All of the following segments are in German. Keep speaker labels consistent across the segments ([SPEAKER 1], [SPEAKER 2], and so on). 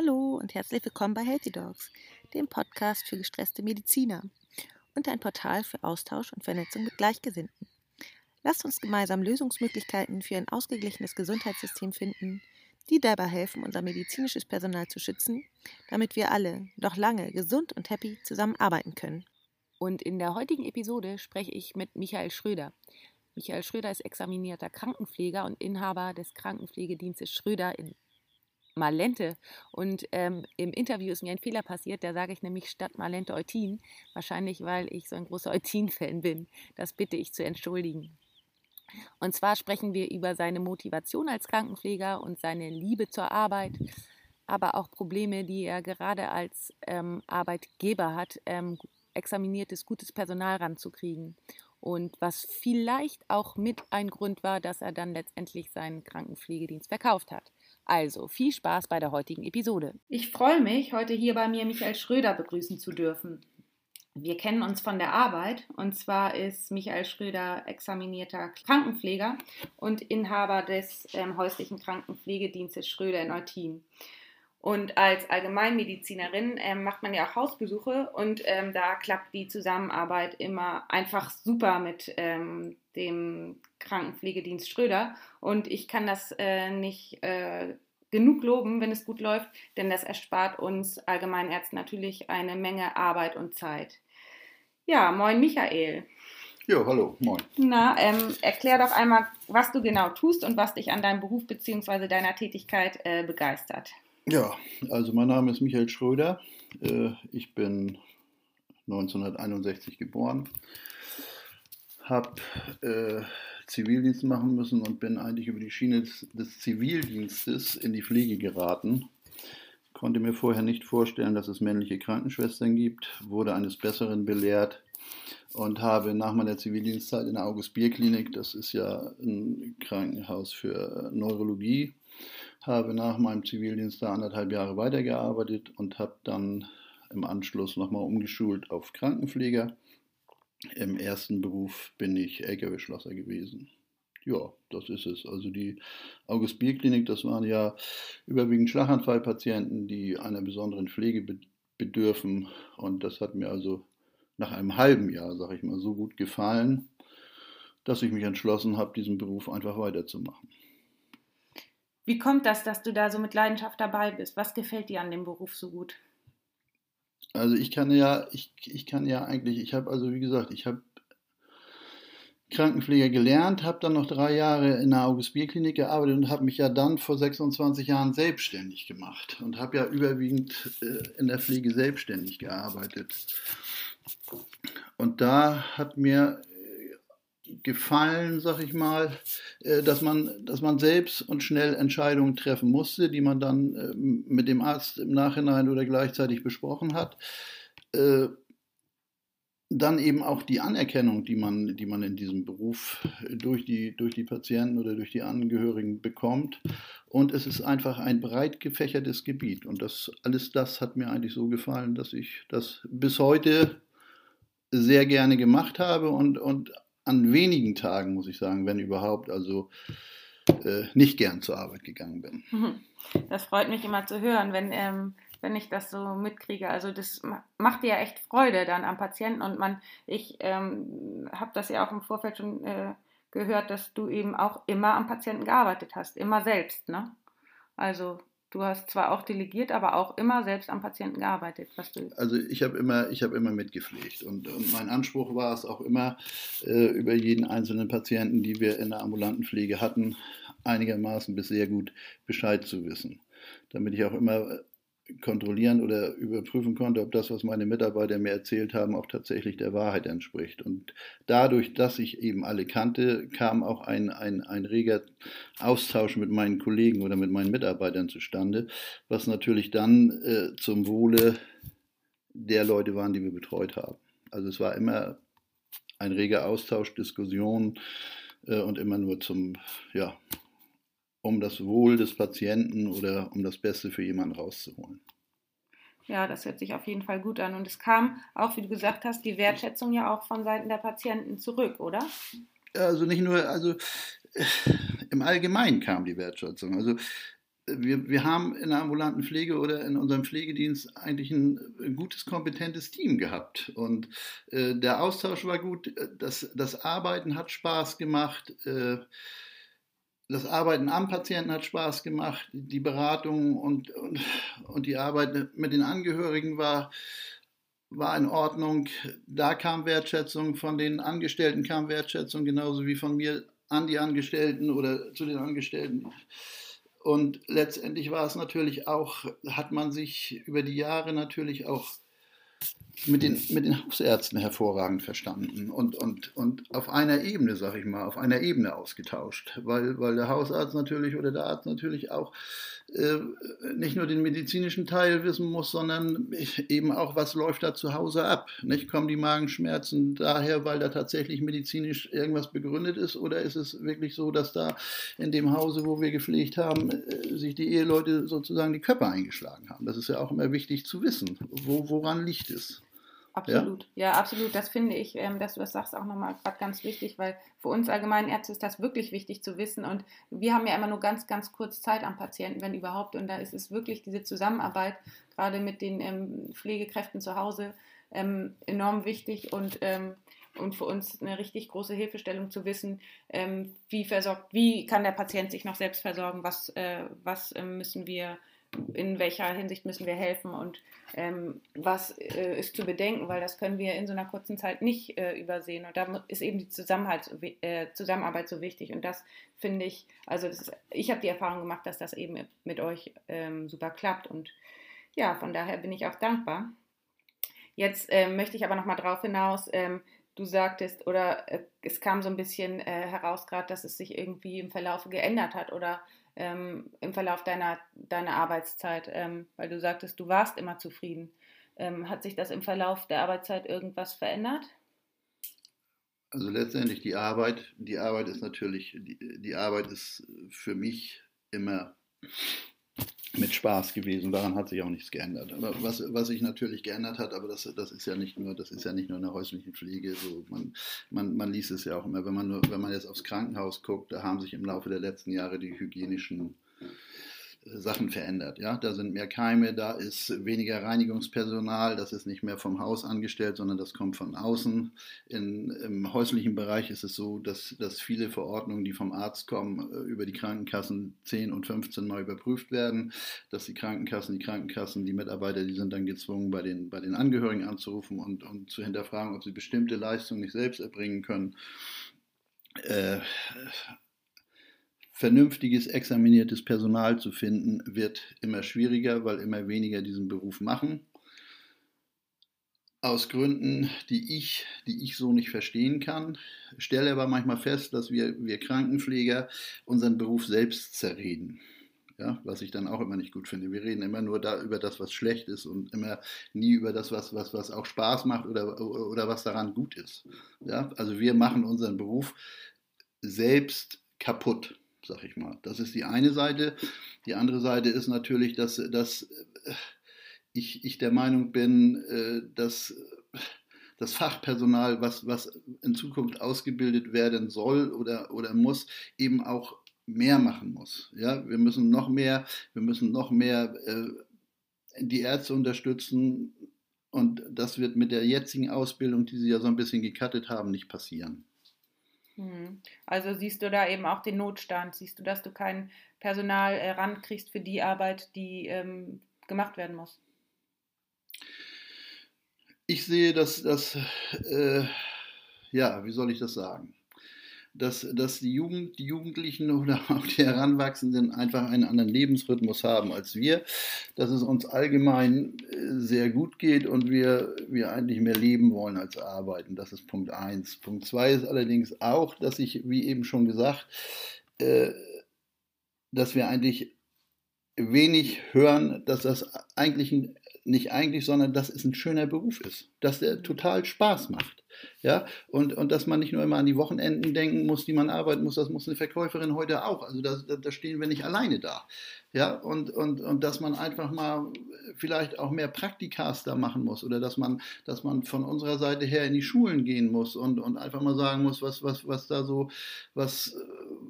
[SPEAKER 1] Hallo und herzlich willkommen bei Healthy Dogs, dem Podcast für gestresste Mediziner und ein Portal für Austausch und Vernetzung mit Gleichgesinnten. Lasst uns gemeinsam Lösungsmöglichkeiten für ein ausgeglichenes Gesundheitssystem finden, die dabei helfen, unser medizinisches Personal zu schützen, damit wir alle noch lange gesund und happy zusammenarbeiten können.
[SPEAKER 2] Und in der heutigen Episode spreche ich mit Michael Schröder. Michael Schröder ist examinierter Krankenpfleger und Inhaber des Krankenpflegedienstes Schröder in Malente. Und ähm, im Interview ist mir ein Fehler passiert, da sage ich nämlich statt Malente Eutin. Wahrscheinlich, weil ich so ein großer Eutin-Fan bin. Das bitte ich zu entschuldigen. Und zwar sprechen wir über seine Motivation als Krankenpfleger und seine Liebe zur Arbeit, aber auch Probleme, die er gerade als ähm, Arbeitgeber hat, ähm, examiniertes, gutes Personal ranzukriegen. Und was vielleicht auch mit ein Grund war, dass er dann letztendlich seinen Krankenpflegedienst verkauft hat. Also viel Spaß bei der heutigen Episode.
[SPEAKER 3] Ich freue mich, heute hier bei mir Michael Schröder begrüßen zu dürfen. Wir kennen uns von der Arbeit und zwar ist Michael Schröder examinierter Krankenpfleger und Inhaber des ähm, häuslichen Krankenpflegedienstes Schröder in Eutin. Und als Allgemeinmedizinerin ähm, macht man ja auch Hausbesuche und ähm, da klappt die Zusammenarbeit immer einfach super mit ähm, dem Krankenpflegedienst Schröder. Und ich kann das äh, nicht äh, genug loben, wenn es gut läuft, denn das erspart uns Allgemeinärzten natürlich eine Menge Arbeit und Zeit. Ja, moin Michael.
[SPEAKER 4] Ja, hallo, moin.
[SPEAKER 3] Na, ähm, erklär doch einmal, was du genau tust und was dich an deinem Beruf bzw. deiner Tätigkeit äh, begeistert.
[SPEAKER 4] Ja, also mein Name ist Michael Schröder. Äh, ich bin 1961 geboren, habe äh, Zivildienst machen müssen und bin eigentlich über die Schiene des, Zivildienstes in die Pflege geraten. Konnte mir vorher nicht vorstellen, dass es männliche Krankenschwestern gibt, wurde eines Besseren belehrt und habe nach meiner Zivildienstzeit in der August-Bier-Klinik, das ist ja ein Krankenhaus für Neurologie, habe nach meinem Zivildienst da anderthalb Jahre weitergearbeitet und habe dann im Anschluss nochmal umgeschult auf Krankenpfleger. Im ersten Beruf bin ich LKW-Schlosser gewesen. Ja, das ist es. Also die August-Bier-Klinik, das waren ja überwiegend Schlaganfallpatienten, die einer besonderen Pflege bedürfen. Und das hat mir also nach einem halben Jahr, sage ich mal, so gut gefallen, dass ich mich entschlossen habe, diesen Beruf einfach weiterzumachen.
[SPEAKER 3] Wie kommt das, dass du da so mit Leidenschaft dabei bist? Was gefällt dir an dem Beruf so gut?
[SPEAKER 4] Also ich kann ja, ich, ich kann ja eigentlich, ich habe also wie gesagt, ich habe Krankenpfleger gelernt, habe dann noch drei Jahre in der August-Bier-Klinik gearbeitet und habe mich ja dann vor 26 Jahren selbstständig gemacht und habe ja überwiegend äh, in der Pflege selbstständig gearbeitet. Und da hat mir gefallen, sag ich mal, äh, dass man, dass man selbst und schnell Entscheidungen treffen musste, die man dann äh, mit dem Arzt im Nachhinein oder gleichzeitig besprochen hat. Äh, dann eben auch die Anerkennung, die man, die man in diesem Beruf durch die, durch die Patienten oder durch die Angehörigen bekommt. Und es ist einfach ein breit gefächertes Gebiet. Und das, alles das hat mir eigentlich so gefallen, dass ich das bis heute sehr gerne gemacht habe und, und an wenigen Tagen, muss ich sagen, wenn überhaupt, also äh, nicht gern zur Arbeit gegangen bin.
[SPEAKER 3] Mhm. Das freut mich immer zu hören, wenn, ähm, wenn ich das so mitkriege. Also das macht ja echt Freude dann am Patienten und man, ich ähm, habe das ja auch im Vorfeld schon äh, gehört, dass du eben auch immer am Patienten gearbeitet hast, immer selbst, ne? Also Du hast zwar auch delegiert, aber auch immer selbst am Patienten gearbeitet. Was du
[SPEAKER 4] also ich habe immer, hab immer mitgepflegt und, und, mein Anspruch war es auch immer, äh, über jeden einzelnen Patienten, die wir in der ambulanten Pflege hatten, einigermaßen bis sehr gut Bescheid zu wissen. Damit ich auch immer kontrollieren oder überprüfen konnte, ob das, was meine Mitarbeiter mir erzählt haben, auch tatsächlich der Wahrheit entspricht. Und dadurch, dass ich eben alle kannte, kam auch ein, ein, ein reger Austausch mit meinen Kollegen oder mit meinen Mitarbeitern zustande, was natürlich dann äh, zum Wohle der Leute waren, die wir betreut haben. Also es war immer ein reger Austausch, Diskussion äh, und immer nur zum, ja, um das Wohl des Patienten oder um das Beste für jemanden rauszuholen.
[SPEAKER 3] Ja, das hört sich auf jeden Fall gut an. Und es kam auch, wie du gesagt hast, die Wertschätzung ja auch von Seiten der Patienten zurück, oder?
[SPEAKER 4] Also nicht nur, also äh, im Allgemeinen kam die Wertschätzung. Also wir, wir haben in der ambulanten Pflege oder in unserem Pflegedienst eigentlich ein, ein gutes, kompetentes Team gehabt. Und äh, der Austausch war gut, das, das Arbeiten hat Spaß gemacht. Äh, das Arbeiten am Patienten hat Spaß gemacht, die Beratung und, und, und die Arbeit mit den Angehörigen war, war in Ordnung. Da kam Wertschätzung, von den Angestellten kam Wertschätzung, genauso wie von mir an die Angestellten oder zu den Angestellten. Und letztendlich war es natürlich auch, hat man sich über die Jahre natürlich auch mit den, mit den Hausärzten hervorragend verstanden und, und, und auf einer Ebene, sag ich mal, auf einer Ebene ausgetauscht, weil, weil der Hausarzt natürlich oder der Arzt natürlich auch nicht nur den medizinischen Teil wissen muss, sondern eben auch, was läuft da zu Hause ab. Nicht? Kommen die Magenschmerzen daher, weil da tatsächlich medizinisch irgendwas begründet ist, oder ist es wirklich so, dass da in dem Hause, wo wir gepflegt haben, äh, sich die Eheleute sozusagen die Köpfe eingeschlagen haben? Das ist ja auch immer wichtig zu wissen. Wo, woran liegt es?
[SPEAKER 3] Absolut, ja, ja absolut. Das finde ich, ähm, dass du das sagst, auch nochmal gerade ganz wichtig, weil für uns allgemeinen Ärzte ist das wirklich wichtig zu wissen. Und wir haben ja immer nur ganz, ganz kurz Zeit am Patienten, wenn überhaupt. Und da ist es wirklich diese Zusammenarbeit, gerade mit den ähm, Pflegekräften zu Hause, ähm, enorm wichtig und, ähm, und für uns eine richtig große Hilfestellung zu wissen, ähm, wie versorgt, wie kann der Patient sich noch selbst versorgen, was, äh, was äh, müssen wir in welcher Hinsicht müssen wir helfen und ähm, was äh, ist zu bedenken, weil das können wir in so einer kurzen Zeit nicht äh, übersehen. Und da ist eben die Zusammenhalt, äh, Zusammenarbeit so wichtig. Und das finde ich, also ist, ich habe die Erfahrung gemacht, dass das eben mit euch ähm, super klappt. Und ja, von daher bin ich auch dankbar. Jetzt ähm, möchte ich aber nochmal drauf hinaus, ähm, du sagtest, oder äh, es kam so ein bisschen äh, heraus gerade, dass es sich irgendwie im Verlauf geändert hat oder ähm, im Verlauf deiner, deiner Arbeitszeit? Ähm, weil du sagtest, du warst immer zufrieden. Ähm, hat sich das im Verlauf der Arbeitszeit irgendwas verändert?
[SPEAKER 4] Also letztendlich die Arbeit, die Arbeit ist natürlich, die, die Arbeit ist für mich immer mit Spaß gewesen. Daran hat sich auch nichts geändert. Aber was, was sich natürlich geändert hat, aber das, das ist ja nicht nur, das ist ja nicht nur in der häuslichen Pflege. So, man, man, man liest es ja auch immer, wenn man nur, wenn man jetzt aufs Krankenhaus guckt, da haben sich im Laufe der letzten Jahre die hygienischen Sachen verändert. Ja? Da sind mehr Keime, da ist weniger Reinigungspersonal, das ist nicht mehr vom Haus angestellt, sondern das kommt von außen. In, Im häuslichen Bereich ist es so, dass, dass viele Verordnungen, die vom Arzt kommen, äh, über die Krankenkassen 10 und 15 Mal überprüft werden, dass die Krankenkassen, die Krankenkassen, die Mitarbeiter, die sind dann gezwungen, bei den, bei den Angehörigen anzurufen und, und zu hinterfragen, ob sie bestimmte Leistungen nicht selbst erbringen können. Äh, vernünftiges, examiniertes Personal zu finden, wird immer schwieriger, weil immer weniger diesen Beruf machen. Aus Gründen, die ich, die ich so nicht verstehen kann, stelle aber manchmal fest, dass wir, wir Krankenpfleger unseren Beruf selbst zerreden. Ja, was ich dann auch immer nicht gut finde. Wir reden immer nur da über das, was schlecht ist und immer nie über das, was, was, was auch Spaß macht oder, oder was daran gut ist. Ja, also wir machen unseren Beruf selbst kaputt sag ich mal. Das ist die eine Seite. Die andere Seite ist natürlich, dass, dass äh, ich, ich der Meinung bin, äh, dass das Fachpersonal, was, was in Zukunft ausgebildet werden soll oder, oder muss, eben auch mehr machen muss. Ja, wir müssen noch mehr, wir müssen noch mehr äh, die Ärzte unterstützen und das wird mit der jetzigen Ausbildung, die sie ja so ein bisschen gekattet haben, nicht passieren.
[SPEAKER 3] Mhm. Also siehst du da eben auch den Notstand, siehst du, dass du kein Personal äh, rankriegst für die Arbeit, die ähm, gemacht werden muss?
[SPEAKER 4] Ich sehe, dass das, äh, ja, wie soll ich das sagen? Dass, dass die, Jugend, die Jugendlichen oder auch die Heranwachsenden einfach einen anderen Lebensrhythmus haben als wir, dass es uns allgemein äh, sehr gut geht und wir, wir eigentlich mehr leben wollen als arbeiten. Das ist Punkt 1. Punkt 2 ist allerdings auch, dass ich, wie eben schon gesagt, äh, dass wir eigentlich wenig hören, dass das eigentlich ein, nicht eigentlich, sondern dass es ein schöner Beruf ist, dass der total Spaß macht. Ja, und, und dass man nicht nur immer an die Wochenenden denken muss, die man arbeiten muss, das muss eine Verkäuferin heute auch. Also da, da stehen wir nicht alleine da. Ja, und, und, und dass man einfach mal vielleicht auch mehr Praktikas da machen muss oder dass man, dass man von unserer Seite her in die Schulen gehen muss und, und einfach mal sagen muss, was, was, was da so, was,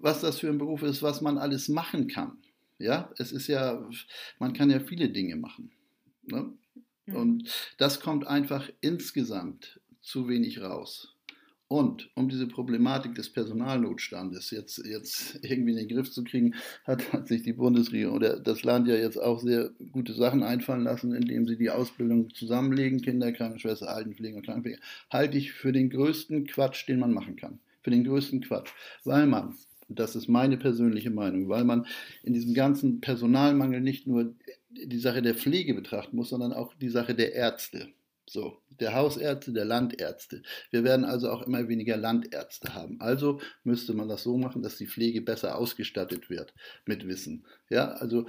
[SPEAKER 4] was das für ein Beruf ist, was man alles machen kann. Ja, es ist ja, man kann ja viele Dinge machen. Ne? Mhm. Und das kommt einfach insgesamt zu wenig raus. Und um diese Problematik des Personalnotstandes jetzt, jetzt irgendwie in den Griff zu kriegen, hat, hat sich die Bundesregierung oder das Land ja jetzt auch sehr gute Sachen einfallen lassen, indem sie die Ausbildung zusammenlegen, Kinderkrankenschwester, Altenpfleger und Krankenpfleger, halte ich für den größten Quatsch, den man machen kann. Für den größten Quatsch. Weil man, das ist meine persönliche Meinung, weil man in diesem ganzen Personalmangel nicht nur die Sache der Pflege betrachten muss, sondern auch die Sache der Ärzte. So, der Hausärzte, der Landärzte. Wir werden also auch immer weniger Landärzte haben. Also müsste man das so machen, dass die Pflege besser ausgestattet wird mit Wissen. Ja, also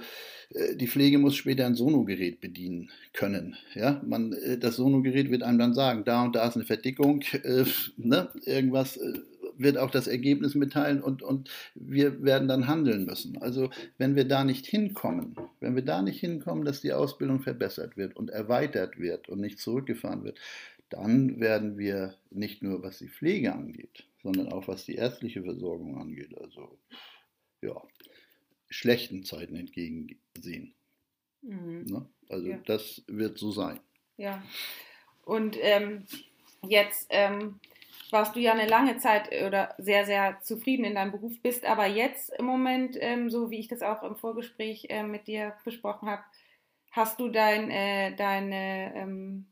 [SPEAKER 4] äh, die Pflege muss später ein Sonogerät bedienen können. Ja, man, äh, das Sonogerät wird einem dann sagen, da und da ist eine Verdickung, äh, ne, irgendwas äh, wird auch das Ergebnis mitteilen und, und wir werden dann handeln müssen. Also wenn wir da nicht hinkommen, wenn wir da nicht hinkommen, dass die Ausbildung verbessert wird und erweitert wird und nicht zurückgefahren wird, dann werden wir nicht nur was die Pflege angeht, sondern auch was die ärztliche Versorgung angeht, also ja, schlechten Zeiten entgegensehen. Mhm. Ne? Also ja. das wird so sein.
[SPEAKER 3] Ja. Und ähm, jetzt ähm, warst du ja eine lange Zeit äh, oder sehr, sehr zufrieden in deinem Beruf, bist aber jetzt im Moment, ähm, so wie ich das auch im Vorgespräch äh, mit dir besprochen habe, hast du dein, äh, deine, ähm,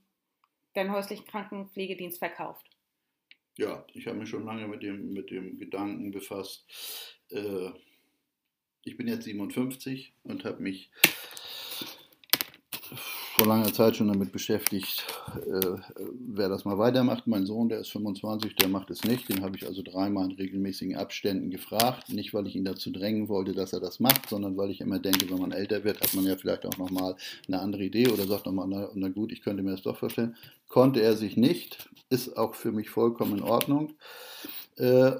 [SPEAKER 3] deinen häuslichen Krankenpflegedienst verkauft.
[SPEAKER 4] Ja, ich habe mich schon lange mit dem, mit dem Gedanken befasst. Äh, ich bin jetzt 57 und habe mich vor langer Zeit schon damit beschäftigt, äh, wer das mal weitermacht. Mein Sohn, der ist 25, der macht es nicht. Den habe ich also dreimal in regelmäßigen Abständen gefragt. Nicht, weil ich ihn dazu drängen wollte, dass er das macht, sondern weil ich immer denke, wenn man älter wird, hat man ja vielleicht auch nochmal eine andere Idee oder sagt nochmal, na, na gut, ich könnte mir das doch vorstellen. Konnte er sich nicht, ist auch für mich vollkommen in Ordnung. Äh,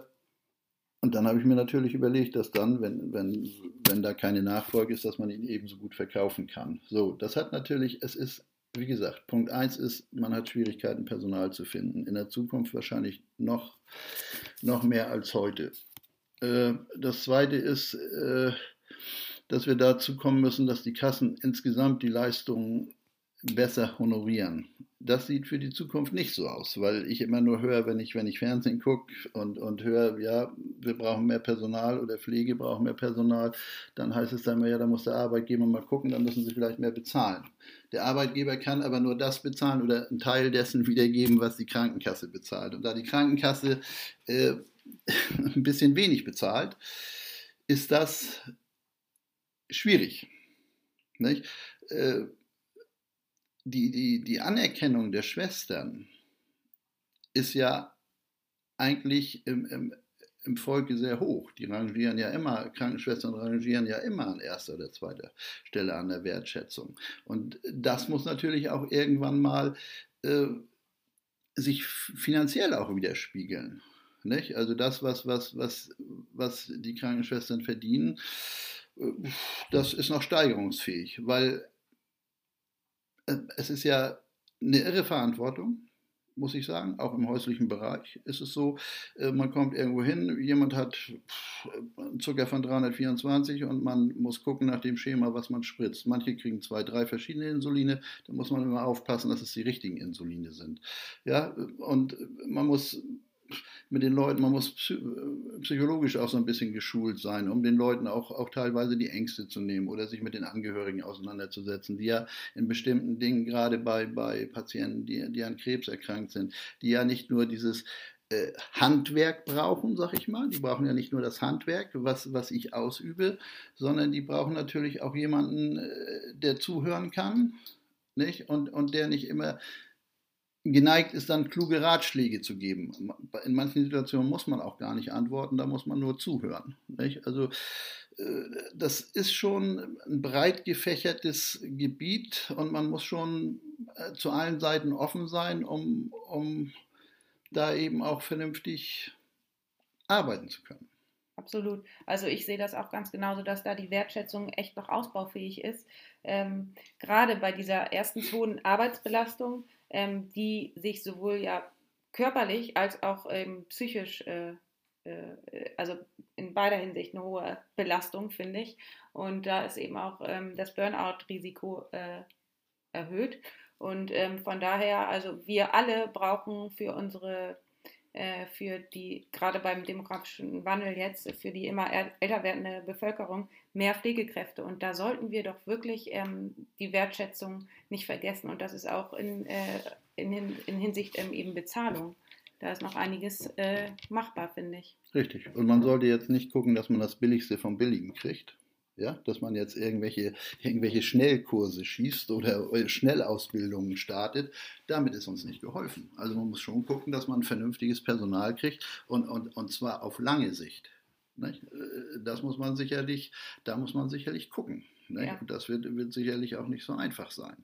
[SPEAKER 4] und dann habe ich mir natürlich überlegt, dass dann, wenn, wenn, wenn da keine Nachfolge ist, dass man ihn ebenso gut verkaufen kann. So, das hat natürlich, es ist, wie gesagt, Punkt 1 ist, man hat Schwierigkeiten, Personal zu finden. In der Zukunft wahrscheinlich noch, noch mehr als heute. Äh, das zweite ist, äh, dass wir dazu kommen müssen, dass die Kassen insgesamt die Leistungen besser honorieren das sieht für die Zukunft nicht so aus, weil ich immer nur höre, wenn ich, wenn ich Fernsehen gucke und, und höre, ja, wir brauchen mehr Personal oder Pflege braucht mehr Personal, dann heißt es dann ja, da muss der Arbeitgeber mal gucken, dann müssen sie vielleicht mehr bezahlen. Der Arbeitgeber kann aber nur das bezahlen oder einen Teil dessen wiedergeben, was die Krankenkasse bezahlt. Und da die Krankenkasse äh, ein bisschen wenig bezahlt, ist das schwierig. Nicht? Äh, die, die, die Anerkennung der Schwestern ist ja eigentlich im, im, im Volke sehr hoch. Die rangieren ja immer, Krankenschwestern rangieren ja immer an erster oder zweiter Stelle an der Wertschätzung. Und das muss natürlich auch irgendwann mal äh, sich finanziell auch widerspiegeln. Nicht? Also das, was, was, was, was die Krankenschwestern verdienen, äh, das ist noch steigerungsfähig, weil es ist ja eine irre Verantwortung, muss ich sagen. Auch im häuslichen Bereich ist es so, äh, man kommt irgendwo hin, jemand hat Zucker von 324 und man muss gucken nach dem Schema, was man spritzt. Manche kriegen zwei, drei verschiedene Insuline, da muss man immer aufpassen, dass es die richtigen Insuline sind. Ja, und man muss mit den Leuten, man muss psychologisch auch so ein bisschen geschult sein, um den Leuten auch, auch teilweise die Ängste zu nehmen oder sich mit den Angehörigen auseinanderzusetzen, die ja in bestimmten Dingen, gerade bei, bei Patienten, die, die an Krebs erkrankt sind, die ja nicht nur dieses äh, Handwerk brauchen, sag ich mal. Die brauchen ja nicht nur das Handwerk, was, was ich ausübe, sondern die brauchen natürlich auch jemanden, äh, der zuhören kann nicht? Und, und der nicht immer geneigt ist, dann kluge Ratschläge zu geben. In manchen Situationen muss man auch gar nicht antworten, da muss man nur zuhören. Nicht? Also äh, das ist schon ein breit gefächertes Gebiet und man muss schon äh, zu allen Seiten offen sein, um, um da eben auch vernünftig arbeiten zu können.
[SPEAKER 3] Absolut. Also ich sehe das auch ganz genauso, dass da die Wertschätzung echt noch ausbaufähig ist. Ähm, gerade bei dieser ersten hohen Arbeitsbelastung ähm, die sich sowohl ja körperlich als auch ähm, psychisch, äh, äh, also in beider Hinsicht eine hohe Belastung, finde ich. Und da ist eben auch ähm, das Burnout-Risiko äh, erhöht. Und ähm, von daher, also wir alle brauchen für unsere, für die, gerade beim demografischen Wandel jetzt, für die immer älter werdende Bevölkerung mehr Pflegekräfte. Und da sollten wir doch wirklich ähm, die Wertschätzung nicht vergessen. Und das ist auch in, äh, in, in Hinsicht ähm, eben Bezahlung. Da ist noch einiges äh, machbar, finde ich.
[SPEAKER 4] Richtig. Und man sollte jetzt nicht gucken, dass man das Billigste vom Billigen kriegt. Ja, dass man jetzt irgendwelche, irgendwelche Schnellkurse schießt oder äh, Schnellausbildungen startet, damit ist uns nicht geholfen. Also man muss schon gucken, dass man vernünftiges Personal kriegt und, und, und zwar auf lange Sicht. Äh, das muss man sicherlich, da muss man sicherlich gucken. Ja. Das wird, wird sicherlich auch nicht so einfach sein.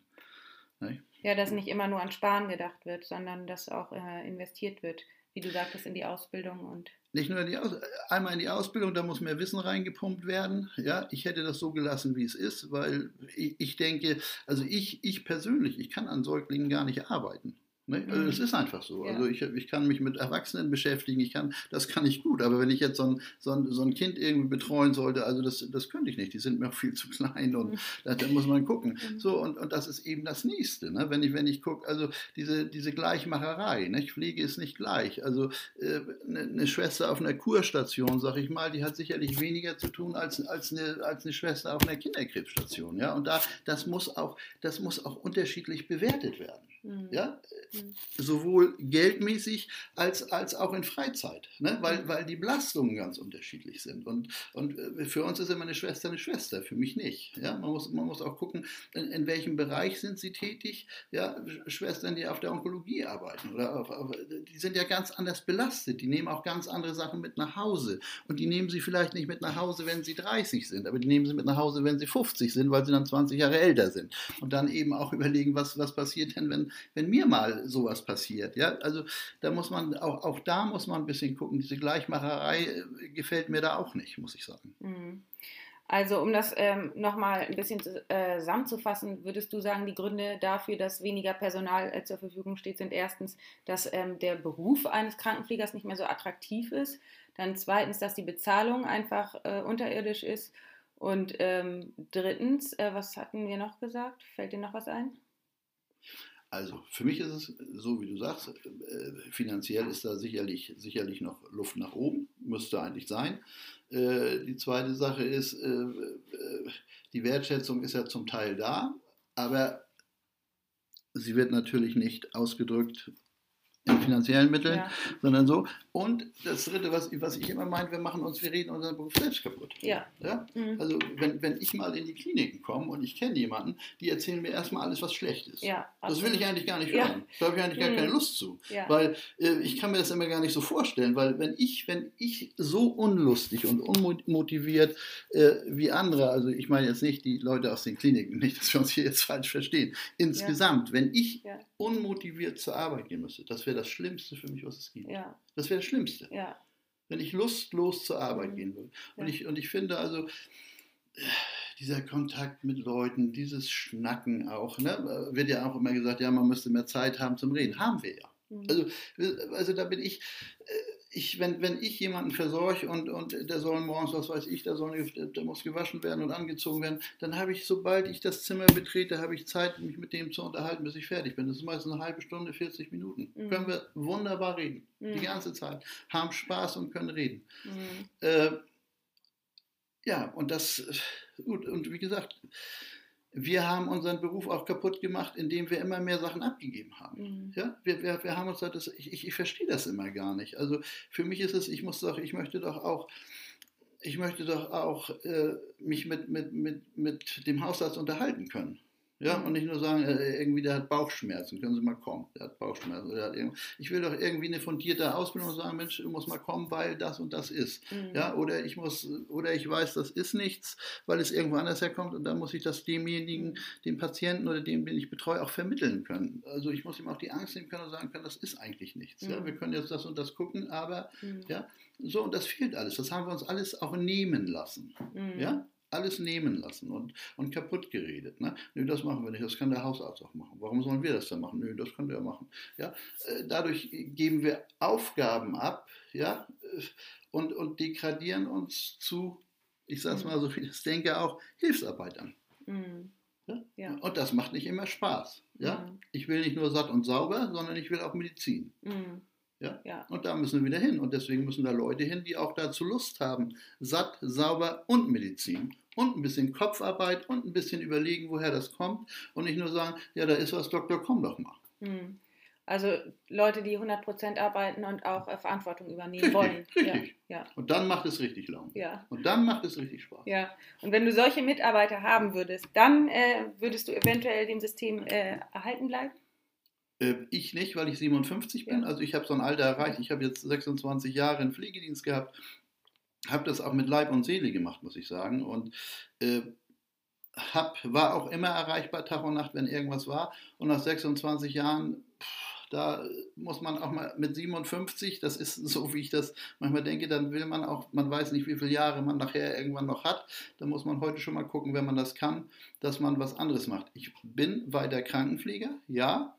[SPEAKER 3] Ja, dass nicht immer nur an Sparen gedacht wird, sondern dass auch äh, investiert wird, wie du sagtest, in die Ausbildung und
[SPEAKER 4] nicht nur in die Aus einmal in die Ausbildung, da muss mehr Wissen reingepumpt werden. Ja, ich hätte das so gelassen, wie es ist, weil ich, ich denke, also ich, ich persönlich, ich kann an Säuglingen gar nicht arbeiten. Ne? Also es mhm. ist einfach so. Ja. Also ich, ich kann mich mit Erwachsenen beschäftigen, ich kann, das kann ich gut, aber wenn ich jetzt so ein, so ein, so ein Kind irgendwie betreuen sollte, also das, das könnte ich nicht, die sind mir auch viel zu klein und mhm. da, da, muss man gucken. Mhm. So, und, und das ist eben das Nächste, ne? wenn ich, wenn ich gucke, also diese, diese Gleichmacherei, ne? Pflege ist nicht gleich. Also äh, eine, eine Schwester auf einer Kurstation, sag ich mal, die hat sicherlich weniger zu tun als, als, eine, als eine Schwester auf einer Kinderkrebsstation. Ja? Und da, das, muss auch, das muss auch unterschiedlich bewertet werden. Mhm. Ja? Mhm. Sowohl geldmäßig als, als auch in Freizeit, ne? weil, mhm. weil die Belastungen ganz unterschiedlich sind. Und, und äh, für uns ist immer eine Schwester eine Schwester, für mich nicht. Ja? Man, muss, man muss auch gucken, in, in welchem Bereich sind sie tätig. Ja? Schwestern, die auf der Onkologie arbeiten, oder auf, auf, die sind ja ganz anders belastet. Die nehmen auch ganz andere Sachen mit nach Hause. Und die nehmen sie vielleicht nicht mit nach Hause, wenn sie 30 sind, aber die nehmen sie mit nach Hause, wenn sie 50 sind, weil sie dann 20 Jahre älter sind. Und dann eben auch überlegen, was, was passiert denn, wenn, wenn mir mal sowas passiert. Ja? Also da muss man, auch, auch da muss man ein bisschen gucken. Diese Gleichmacherei äh, gefällt mir da auch nicht, muss ich sagen.
[SPEAKER 3] Mhm. Also um das ähm, nochmal ein bisschen äh, zusammenzufassen, würdest du sagen, die Gründe dafür, dass weniger Personal äh, zur Verfügung steht, sind erstens, dass ähm, der Beruf eines Krankenpflegers nicht mehr so attraktiv ist. Dann zweitens, dass die Bezahlung einfach äh, unterirdisch ist. Und ähm, drittens, äh, was hatten wir noch gesagt? Fällt dir noch was ein?
[SPEAKER 4] Also für mich ist es so, wie du sagst, äh, finanziell ist da sicherlich, sicherlich noch Luft nach oben, müsste eigentlich sein. Äh, die zweite Sache ist, äh, die Wertschätzung ist ja zum Teil da, aber sie wird natürlich nicht ausgedrückt in finanziellen Mitteln, ja. sondern so. Und das Dritte, was, was ich immer meine, wir machen uns, wir reden unseren Beruf selbst kaputt.
[SPEAKER 3] Ja.
[SPEAKER 4] ja? Mhm. Also wenn, wenn ich mal in die Kliniken komme und ich kenne jemanden, die erzählen mir erstmal alles, was schlecht ist.
[SPEAKER 3] Ja,
[SPEAKER 4] das will ich eigentlich gar nicht hören. Ja. Da habe ich eigentlich gar mhm. keine Lust zu. Weil äh, ich kann mir das immer gar nicht so vorstellen, weil wenn ich, wenn ich so unlustig und unmotiviert äh, wie andere, also ich meine jetzt nicht die Leute aus den Kliniken, nicht, dass wir uns hier jetzt falsch verstehen, insgesamt, wenn ich unmotiviert zur Arbeit gehen müsste, das wäre wäre das Schlimmste für mich, was es gibt.
[SPEAKER 3] Ja.
[SPEAKER 4] Das wäre das Schlimmste.
[SPEAKER 3] Ja.
[SPEAKER 4] Wenn ich lustlos zur Arbeit mhm. gehen würde. Und, ich, und ich finde also, dieser Kontakt mit Leuten, dieses Schnacken auch, ne, wird ja auch immer gesagt, ja, man müsste mehr Zeit haben zum Reden. Haben wir ja. Mhm. Also, also da bin ich, äh, ich, wenn, wenn ich jemanden versorge und, und der soll morgens, was weiß ich, der, soll, der muss gewaschen werden und angezogen werden, dann habe ich, sobald ich das Zimmer betrete, habe ich Zeit, mich mit dem zu unterhalten, bis ich fertig bin. Das ist meistens eine halbe Stunde, 40 Minuten. Mhm. Können wir wunderbar reden, mhm. die ganze Zeit. Haben Spaß und können reden. Mhm. Äh, ja, und das, gut, und wie gesagt, wir haben unseren Beruf auch kaputt gemacht, indem wir immer mehr Sachen abgegeben haben. Mhm. Ja, wir, wir, wir haben uns das, ich, ich, ich verstehe das immer gar nicht. Also für mich ist es, ich muss doch, ich möchte doch auch, ich möchte doch auch äh, mich mit, mit, mit, mit dem Hausarzt unterhalten können. Ja, und nicht nur sagen, äh, irgendwie der hat Bauchschmerzen, können Sie mal kommen, der hat Bauchschmerzen. Der hat ich will doch irgendwie eine fundierte Ausbildung und sagen, Mensch, du musst mal kommen, weil das und das ist. Mhm. Ja, oder ich muss, oder ich weiß, das ist nichts, weil es irgendwo anders herkommt und dann muss ich das demjenigen, dem Patienten oder dem, den ich betreue, auch vermitteln können. Also ich muss ihm auch die Angst nehmen können und sagen können, das ist eigentlich nichts. Mhm. Ja, wir können jetzt das und das gucken, aber mhm. ja, so und das fehlt alles. Das haben wir uns alles auch nehmen lassen. Mhm. Ja, alles nehmen lassen und, und kaputt geredet. Ne? Nö, das machen wir nicht, das kann der Hausarzt auch machen. Warum sollen wir das dann machen? Nö, das kann der machen. Ja? Äh, dadurch geben wir Aufgaben ab, ja? und, und degradieren uns zu, ich sage es mal so, wie ich das denke, auch Hilfsarbeitern.
[SPEAKER 3] Mhm.
[SPEAKER 4] Ja?
[SPEAKER 3] Ja.
[SPEAKER 4] Und das macht nicht immer Spaß. Ja?
[SPEAKER 3] Mhm.
[SPEAKER 4] Ich will nicht nur satt und sauber, sondern ich will auch Medizin.
[SPEAKER 3] Mhm.
[SPEAKER 4] Ja?
[SPEAKER 3] Ja.
[SPEAKER 4] Und da müssen wir wieder hin. Und deswegen müssen da Leute hin, die auch dazu Lust haben. Satt, sauber und Medizin. Und ein bisschen Kopfarbeit und ein bisschen überlegen, woher das kommt. Und nicht nur sagen, ja, da ist was, Doktor, komm doch mal.
[SPEAKER 3] Mhm. Also Leute, die 100% arbeiten und auch äh, Verantwortung übernehmen
[SPEAKER 4] Richtig,
[SPEAKER 3] wollen.
[SPEAKER 4] richtig.
[SPEAKER 3] Ja, ja,
[SPEAKER 4] Und dann macht es richtig Laune.
[SPEAKER 3] ja.
[SPEAKER 4] Und dann macht es richtig Spaß.
[SPEAKER 3] Ja, und wenn du solche Mitarbeiter haben würdest, dann äh, würdest du eventuell dem System äh, erhalten bleiben?
[SPEAKER 4] Äh, Ich nicht, weil ich 57 bin.
[SPEAKER 3] Ja.
[SPEAKER 4] Also ich habe so ein Alter erreicht. Ich habe jetzt 26 Jahre in Pflegedienst gehabt. Habe das auch mit Leib und Seele gemacht, muss ich sagen. Und äh, hab, war auch immer erreichbar, Tag und Nacht, wenn irgendwas war. Und nach 26 Jahren, pff, da muss man auch mal mit 57, das ist so, wie ich das manchmal denke, dann will man auch, man weiß nicht, wie viele Jahre man nachher irgendwann noch hat. Da muss man heute schon mal gucken, wenn man das kann, dass man was anderes macht. Ich bin weiter Krankenpfleger, ja.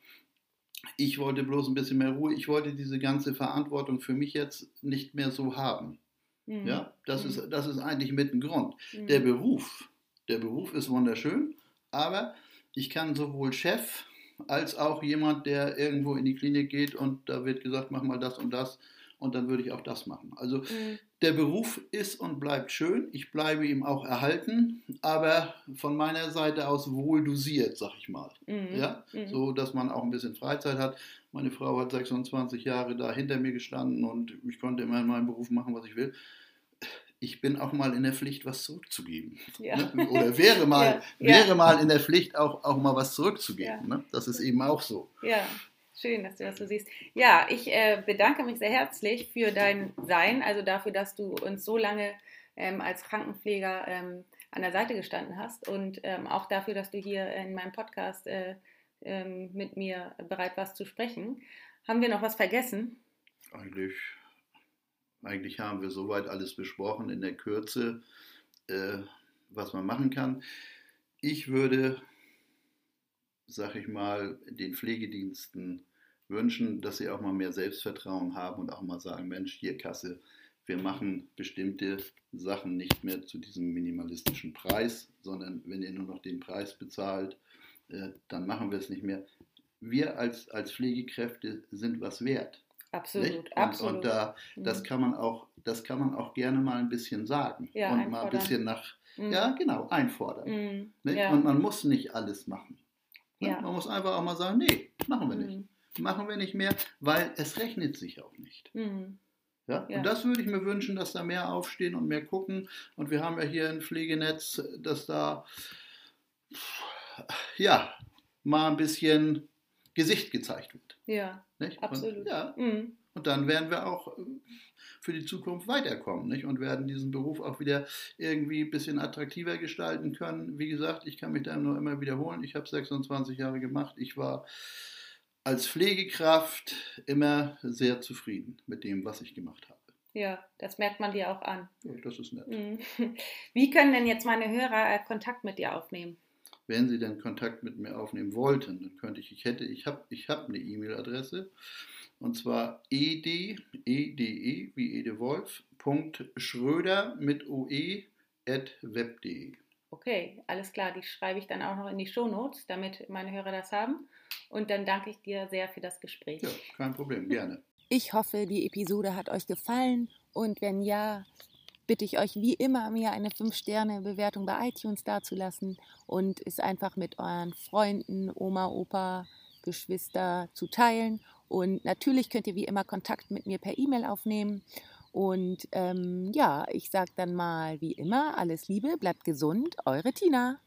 [SPEAKER 4] Ich wollte bloß ein bisschen mehr Ruhe. Ich wollte diese ganze Verantwortung für mich jetzt nicht mehr so haben.
[SPEAKER 3] Mhm.
[SPEAKER 4] Ja, das,
[SPEAKER 3] Mhm.
[SPEAKER 4] ist, das ist eigentlich mit ein Grund.
[SPEAKER 3] Mhm.
[SPEAKER 4] Der Beruf, der Beruf ist wunderschön, aber ich kann sowohl Chef als auch jemand, der irgendwo in die Klinik geht und da wird gesagt, mach mal das und das und dann würde ich auch das machen. Also
[SPEAKER 3] Mhm.
[SPEAKER 4] der Beruf ist und bleibt schön. Ich bleibe ihm auch erhalten, aber von meiner Seite aus wohl dosiert, sag ich mal.
[SPEAKER 3] Mhm.
[SPEAKER 4] Ja,
[SPEAKER 3] Mhm.
[SPEAKER 4] so dass man auch ein bisschen Freizeit hat. Meine Frau hat 26 Jahre da hinter mir gestanden und ich konnte immer in meinem Beruf machen, was ich will. Ich bin auch mal in der Pflicht, was zurückzugeben.
[SPEAKER 3] Ja.
[SPEAKER 4] Ne? Oder wäre mal,
[SPEAKER 3] Ja, ja.
[SPEAKER 4] wäre mal in der Pflicht, auch, auch mal was zurückzugeben. Ne? Das ist eben auch so.
[SPEAKER 3] Ja, schön, dass du das so siehst. Ja, ich äh, bedanke mich sehr herzlich für dein Sein, also dafür, dass du uns so lange ähm, als Krankenpfleger ähm, an der Seite gestanden hast und ähm, auch dafür, dass du hier in meinem Podcast äh, ähm, mit mir bereit warst zu sprechen. Haben wir noch was vergessen?
[SPEAKER 4] Eigentlich, eigentlich haben wir soweit alles besprochen in der Kürze, äh, was man machen kann. Ich würde, sag ich mal, den Pflegediensten wünschen, dass sie auch mal mehr Selbstvertrauen haben und auch mal sagen, Mensch, hier Kasse, wir machen bestimmte Sachen nicht mehr zu diesem minimalistischen Preis, sondern wenn ihr nur noch den Preis bezahlt, äh, dann machen wir es nicht mehr. Wir als, als Pflegekräfte sind was wert.
[SPEAKER 3] Absolut?
[SPEAKER 4] Und,
[SPEAKER 3] absolut.
[SPEAKER 4] und da, das
[SPEAKER 3] Mhm.
[SPEAKER 4] kann man auch, das kann man auch gerne mal ein bisschen sagen
[SPEAKER 3] Ja,
[SPEAKER 4] und mal ein
[SPEAKER 3] einfordern.
[SPEAKER 4] bisschen nach,
[SPEAKER 3] Mhm.
[SPEAKER 4] ja genau, einfordern. Nicht?
[SPEAKER 3] Ja.
[SPEAKER 4] Und man muss nicht alles machen. Ne?
[SPEAKER 3] Ja.
[SPEAKER 4] Man muss einfach auch mal sagen, nee, machen wir nicht.
[SPEAKER 3] Mhm.
[SPEAKER 4] Machen wir nicht mehr, weil es rechnet sich auch nicht.
[SPEAKER 3] Mhm.
[SPEAKER 4] Ja?
[SPEAKER 3] Ja.
[SPEAKER 4] Und das würde ich mir wünschen, dass da mehr aufstehen und mehr gucken. Und wir haben ja hier ein Pflegenetz, dass da ja mal ein bisschen Gesicht gezeigt wird.
[SPEAKER 3] Ja,
[SPEAKER 4] Nicht?
[SPEAKER 3] absolut.
[SPEAKER 4] Und, ja,
[SPEAKER 3] Mhm.
[SPEAKER 4] Und dann werden wir auch äh, für die Zukunft weiterkommen nicht? und werden diesen Beruf auch wieder irgendwie ein bisschen attraktiver gestalten können. Wie gesagt, ich kann mich da nur immer wiederholen. Ich habe 26 Jahre gemacht. Ich war als Pflegekraft immer sehr zufrieden mit dem, was ich gemacht habe.
[SPEAKER 3] ja, das merkt man dir auch an.
[SPEAKER 4] Ja, das ist nett.
[SPEAKER 3] Mhm. Wie können denn jetzt meine Hörer äh, Kontakt mit dir aufnehmen?
[SPEAKER 4] Wenn Sie denn Kontakt mit mir aufnehmen wollten, dann könnte ich, ich hätte, ich habe ich hab eine E-Mail-Adresse und zwar ed, ede, wie Ede Wolf, Punkt Schröder mit oe at web.de.
[SPEAKER 3] Okay, alles klar, die schreibe ich dann auch noch in die Shownotes, damit meine Hörer das haben. Und dann danke ich dir sehr für das Gespräch.
[SPEAKER 4] Ja, kein Problem, gerne.
[SPEAKER 2] Ich hoffe, die Episode hat euch gefallen und wenn ja, bitte ich euch wie immer, mir eine 5-Sterne-Bewertung bei iTunes dazulassen und es einfach mit euren Freunden, Oma, Opa, Geschwister zu teilen. Und natürlich könnt ihr wie immer Kontakt mit mir per E-Mail aufnehmen. Und ähm, ja, ich sage dann mal wie immer, alles Liebe, bleibt gesund, eure Tina.